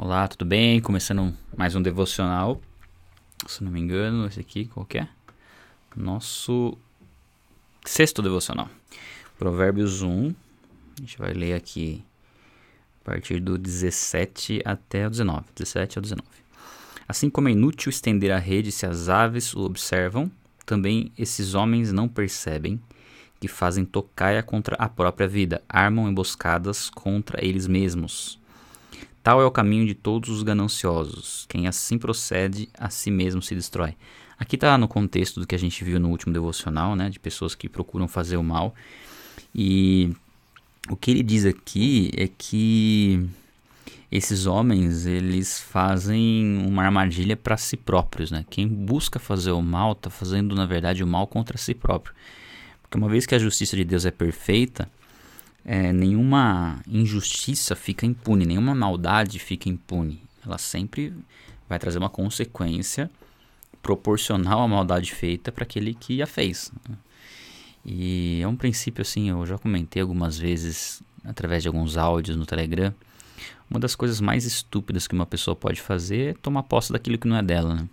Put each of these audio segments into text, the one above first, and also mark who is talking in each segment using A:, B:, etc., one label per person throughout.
A: Olá, tudo bem? Começando mais um devocional. Se não me engano, esse aqui qual é? Nosso sexto devocional. Provérbios 1. A gente vai ler aqui a partir do 17 até o 19. 17 ao 19. Assim como é inútil estender a rede se as aves o observam, também esses homens não percebem que fazem tocaia contra a própria vida, armam emboscadas contra eles mesmos. Tal é o caminho de todos os gananciosos. Quem assim procede, a si mesmo se destrói. Aqui está no contexto do que a gente viu no último devocional, né? De pessoas que procuram fazer o mal. E o que ele diz aqui é que esses homens eles fazem uma armadilha para si próprios, né? Quem busca fazer o mal está fazendo na verdade o mal contra si próprio, porque uma vez que a justiça de Deus é perfeita, é, nenhuma injustiça fica impune, nenhuma maldade fica impune. Ela sempre vai trazer uma consequência proporcional à maldade feita para aquele que a fez. Né? E é um princípio assim, eu já comentei algumas vezes através de alguns áudios no Telegram. Uma das coisas mais estúpidas que uma pessoa pode fazer é tomar posse daquilo que não é dela. Né?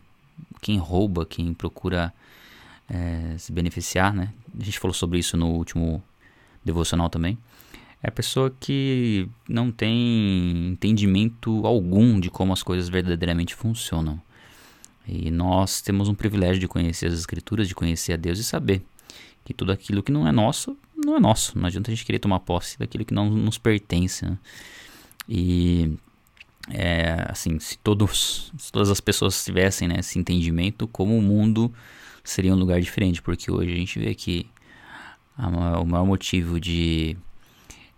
A: Quem rouba, quem procura é, se beneficiar, né? A gente falou sobre isso no último devocional também é a pessoa que não tem entendimento algum de como as coisas verdadeiramente funcionam. E nós temos um privilégio de conhecer as Escrituras, de conhecer a Deus e saber que tudo aquilo que não é nosso, não é nosso. Não adianta a gente querer tomar posse daquilo que não nos pertence. Né? E é, assim, se, todos, se todas as pessoas tivessem né, esse entendimento, como o mundo seria um lugar diferente, porque hoje a gente vê que a, o maior motivo de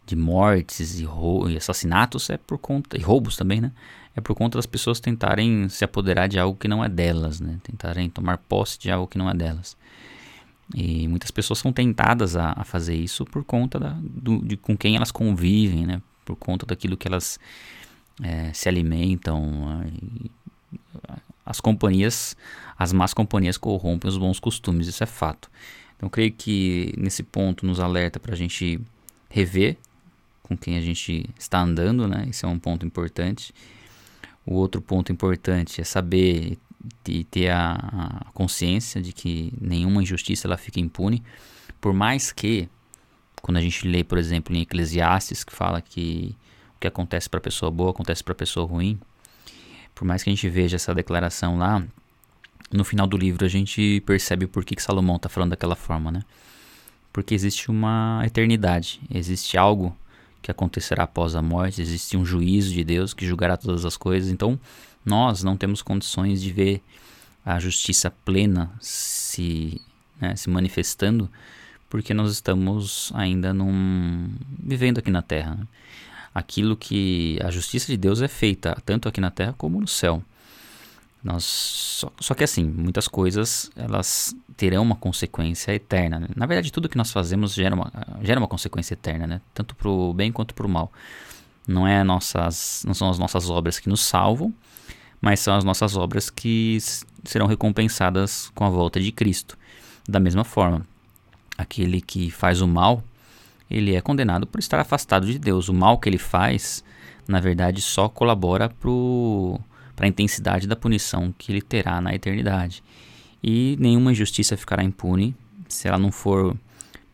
A: de mortes e, e, assassinatos é por conta e roubos também, né? É por conta das pessoas tentarem se apoderar de algo que não é delas, né? Tentarem tomar posse de algo que não é delas. E muitas pessoas são tentadas a, a fazer isso por conta da, do, de com quem elas convivem, né? Por conta daquilo que elas é, se alimentam. as companhias, as más companhias corrompem os bons costumes, isso é fato. Então, creio que nesse ponto nos alerta para a gente rever com quem a gente está andando, né? Isso é um ponto importante. O outro ponto importante é saber e ter a, a, consciência de que nenhuma injustiça ela fica impune, por mais que quando a gente lê, por exemplo, em Eclesiastes que fala que o que acontece para pessoa boa acontece para pessoa ruim, por mais que a gente veja essa declaração lá, no final do livro a gente percebe por que, que Salomão está falando daquela forma, né? Porque existe uma eternidade, existe algo que acontecerá após a morte, existe um juízo de Deus que julgará todas as coisas. Então, nós não temos condições de ver a justiça plena se, né, se manifestando, porque nós estamos ainda num, vivendo aqui na Terra. Né? Aquilo que a justiça de Deus é feita tanto aqui na Terra como no céu. Nós só, só, que assim, muitas coisas elas terão uma consequência eterna. Né? Na verdade, tudo que nós fazemos gera uma, gera uma consequência eterna, né? tanto para o bem quanto para o mal. Não, é nossas, não são as nossas obras que nos salvam, mas são as nossas obras que serão recompensadas com a volta de Cristo. Da mesma forma, aquele que faz o mal, ele é condenado por estar afastado de Deus. O mal que ele faz, na verdade, só colabora para o para a intensidade da punição que ele terá na eternidade. E nenhuma injustiça ficará impune se ela não for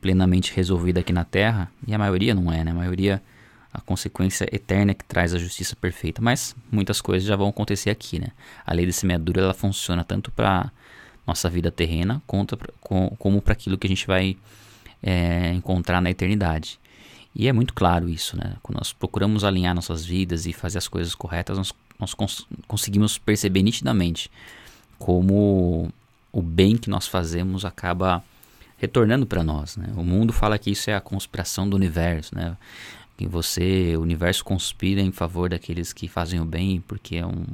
A: plenamente resolvida aqui na Terra, e a maioria não é, né? A maioria a consequência eterna que traz a justiça perfeita, mas muitas coisas já vão acontecer aqui, né? A lei de semeadura ela funciona tanto para nossa vida terrena com, como para aquilo que a gente vai é, encontrar na eternidade. E é muito claro isso, né? Quando nós procuramos alinhar nossas vidas e fazer as coisas corretas, nós nós cons conseguimos perceber nitidamente como o bem que nós fazemos acaba retornando para nós. Né? O mundo fala que isso é a conspiração do universo, né? que você, o universo conspira em favor daqueles que fazem o bem, porque é um,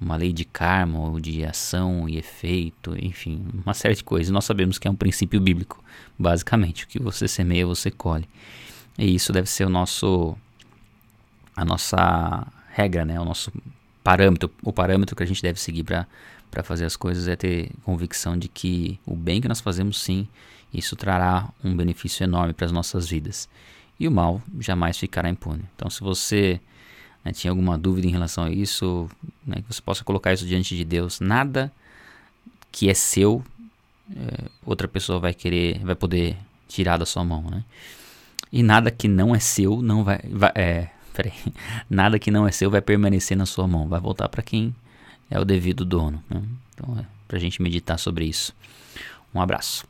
A: uma lei de karma ou de ação e efeito, enfim, uma série de coisas. Nós sabemos que é um princípio bíblico, basicamente, o que você semeia, você colhe. E isso deve ser o nosso a nossa regra, né? O nosso parâmetro, o parâmetro que a gente deve seguir para fazer as coisas é ter convicção de que o bem que nós fazemos sim, isso trará um benefício enorme para as nossas vidas. E o mal jamais ficará impune. Então, se você né, tinha alguma dúvida em relação a isso, né, que você possa colocar isso diante de Deus. Nada que é seu, é, outra pessoa vai querer, vai poder tirar da sua mão, né? E nada que não é seu não vai, vai é, peraí, nada que não é seu vai permanecer na sua mão, vai voltar para quem é o devido dono. Né? Então é para a gente meditar sobre isso. Um abraço.